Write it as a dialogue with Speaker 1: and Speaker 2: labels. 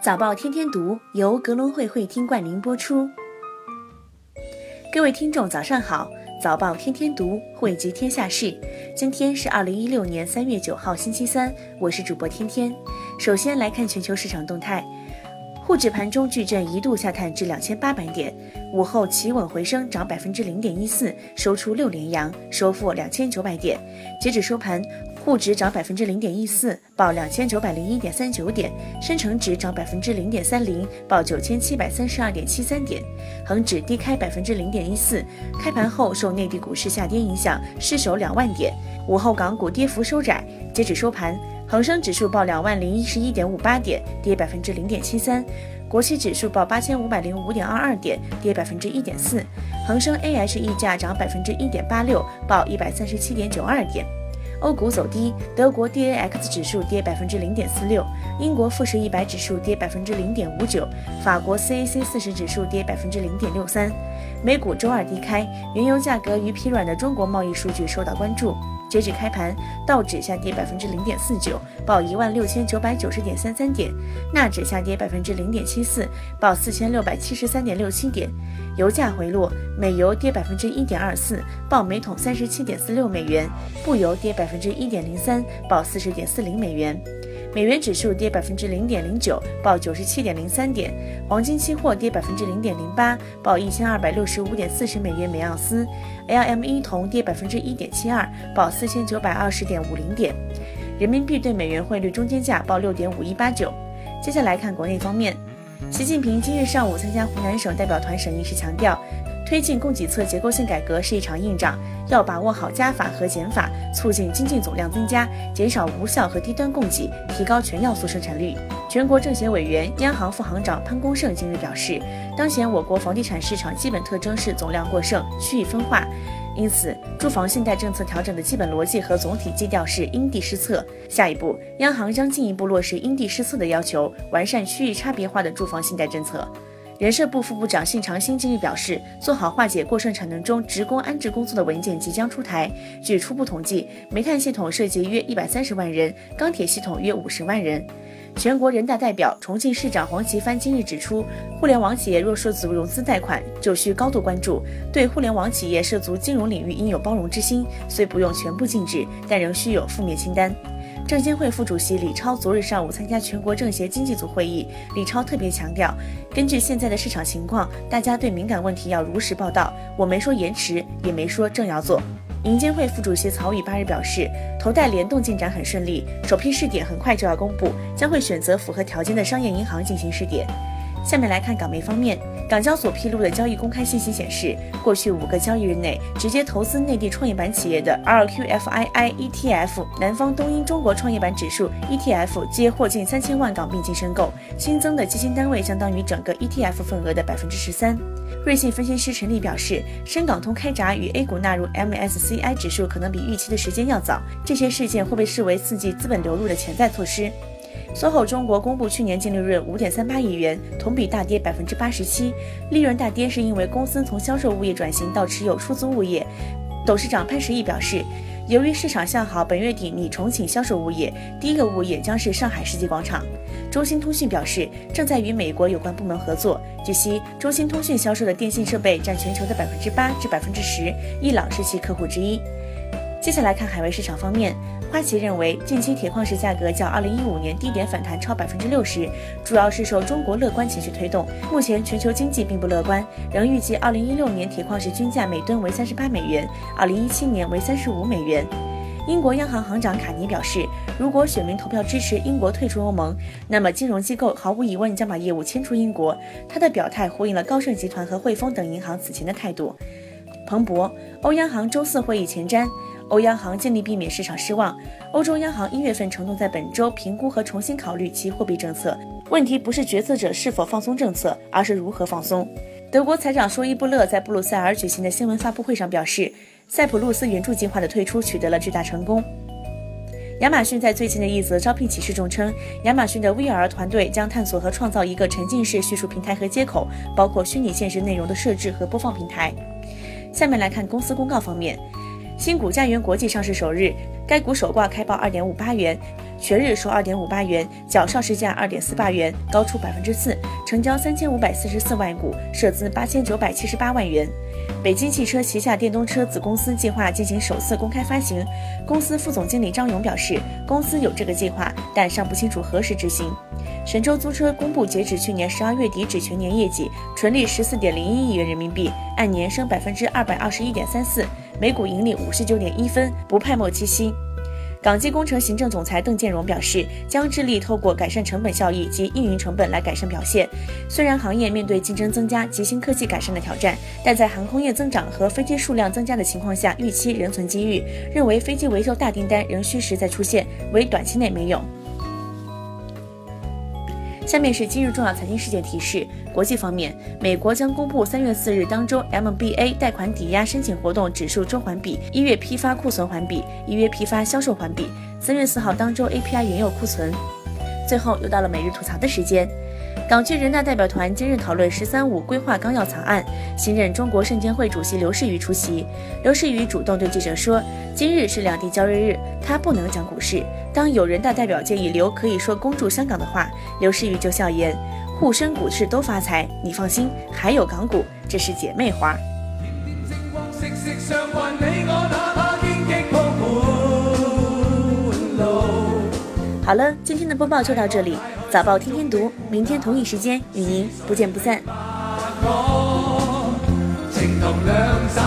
Speaker 1: 早报天天读由格隆会会厅冠名播出。各位听众，早上好！早报天天读汇集天下事，今天是二零一六年三月九号，星期三，我是主播天天。首先来看全球市场动态，沪指盘中巨震一度下探至两千八百点，午后企稳回升，涨百分之零点一四，收出六连阳，收复两千九百点。截止收盘。沪指涨百分之零点一四，报两千九百零一点三九点；深成指涨百分之零点三零，报九千七百三十二点七三点；恒指低开百分之零点一四，开盘后受内地股市下跌影响，失守两万点。午后港股跌幅收窄，截止收盘，恒生指数报两万零一十一点五八点，跌百分之零点七三；国企指数报八千五百零五点二二点，跌百分之一点四；恒生 A H 溢价涨百分之一点八六，报一百三十七点九二点。欧股走低，德国 DAX 指数跌百分之零点四六，英国富时一百指数跌百分之零点五九，法国 CAC 四十指数跌百分之零点六三。美股周二低开，原油价格与疲软的中国贸易数据受到关注。截止开盘，道指下跌百分之零点四九，报一万六千九百九十点三三点；纳指下跌百分之零点七四，报四千六百七十三点六七点。油价回落，美油跌百分之一点二四，报每桶三十七点四六美元；布油跌百分之一点零三，报四十点四零美元。美元指数跌百分之零点零九，报九十七点零三点。黄金期货跌百分之零点零八，报一千二百六十五点四十美元每盎司。LME 铜跌百分之一点七二，报四千九百二十点五零点。人民币对美元汇率中间价报六点五一八九。接下来看国内方面，习近平今日上午参加湖南省代表团审议时强调。推进供给侧结构性改革是一场硬仗，要把握好加法和减法，促进经济总量增加，减少无效和低端供给，提高全要素生产率。全国政协委员、央行副行长潘功胜今日表示，当前我国房地产市场基本特征是总量过剩、区域分化，因此住房信贷政策调整的基本逻辑和总体基调是因地施策。下一步，央行将进一步落实因地施策的要求，完善区域差别化的住房信贷政策。人社部副部长信长新今日表示，做好化解过剩产能中职工安置工作的文件即将出台。据初步统计，煤炭系统涉及约一百三十万人，钢铁系统约五十万人。全国人大代表、重庆市长黄奇帆今日指出，互联网企业若涉足融资贷款，就需高度关注。对互联网企业涉足金融领域，应有包容之心，虽不用全部禁止，但仍需有负面清单。证监会副主席李超昨日上午参加全国政协经济组会议，李超特别强调，根据现在的市场情况，大家对敏感问题要如实报道。我没说延迟，也没说正要做。银监会副主席曹宇八日表示，投贷联动进展很顺利，首批试点很快就要公布，将会选择符合条件的商业银行进行试点。下面来看港媒方面，港交所披露的交易公开信息显示，过去五个交易日内，直接投资内地创业板企业的 RQFII ETF 南方东英中国创业板指数 ETF 皆获近三千万港币净申购，新增的基金单位相当于整个 ETF 份额的百分之十三。瑞信分析师陈立表示，深港通开闸与 A 股纳入 MSCI 指数可能比预期的时间要早，这些事件会被视为刺激资本流入的潜在措施。SOHO 中国公布去年净利润五点三八亿元，同比大跌百分之八十七。利润大跌是因为公司从销售物业转型到持有出租物业。董事长潘石屹表示，由于市场向好，本月底拟重启销售物业，第一个物业将是上海世纪广场。中兴通讯表示，正在与美国有关部门合作。据悉，中兴通讯销售的电信设备占全球的百分之八至百分之十，伊朗是其客户之一。接下来看海外市场方面。花旗认为，近期铁矿石价格较2015年低点反弹超百分之六十，主要是受中国乐观情绪推动。目前全球经济并不乐观，仍预计2016年铁矿石均价每吨为三十八美元，2017年为三十五美元。英国央行行长卡尼表示，如果选民投票支持英国退出欧盟，那么金融机构毫无疑问将把业务迁出英国。他的表态呼应了高盛集团和汇丰等银行此前的态度。彭博，欧央行周四会议前瞻。欧央行尽力避免市场失望。欧洲央行一月份承诺在本周评估和重新考虑其货币政策。问题不是决策者是否放松政策，而是如何放松。德国财长舒伊布勒在布鲁塞尔举行的新闻发布会上表示，塞浦路斯援助计划的退出取得了巨大成功。亚马逊在最近的一则招聘启事中称，亚马逊的 VR 团队将探索和创造一个沉浸式叙述平台和接口，包括虚拟现实内容的设置和播放平台。下面来看公司公告方面。新股家园国际上市首日，该股首挂开报二点五八元，全日收二点五八元，较上市价二点四八元高出百分之四，成交三千五百四十四万股，涉资八千九百七十八万元。北京汽车旗下电动车子公司计划进行首次公开发行，公司副总经理张勇表示，公司有这个计划，但尚不清楚何时执行。神州租车公布截止去年十二月底止全年业绩，纯利十四点零一亿元人民币，按年升百分之二百二十一点三四，每股盈利五十九点一分，不派末期息。港机工程行政总裁邓建荣表示，将致力透过改善成本效益及运营成本来改善表现。虽然行业面对竞争增加及新科技改善的挑战，但在航空业增长和飞机数量增加的情况下，预期仍存机遇。认为飞机维修大订单仍需时再出现，为短期内没有。下面是今日重要财经事件提示：国际方面，美国将公布三月四日当周 MBA 贷款抵押申请活动指数周环比、一月批发库存环比、一月批发销售环比。三月四号当周 API 原油库存。最后又到了每日吐槽的时间。港区人大代表团今日讨论“十三五”规划纲要草案，新任中国证监会主席刘士余出席。刘士余主动对记者说：“今日是两地交易日，他不能讲股市。当有人大代表建议刘可以说恭祝香港的话，刘士余就笑言：沪深股市都发财，你放心，还有港股，这是姐妹花。”好了，今天的播报就到这里。早报天天读，明天同一时间与您不见不散。情同两手，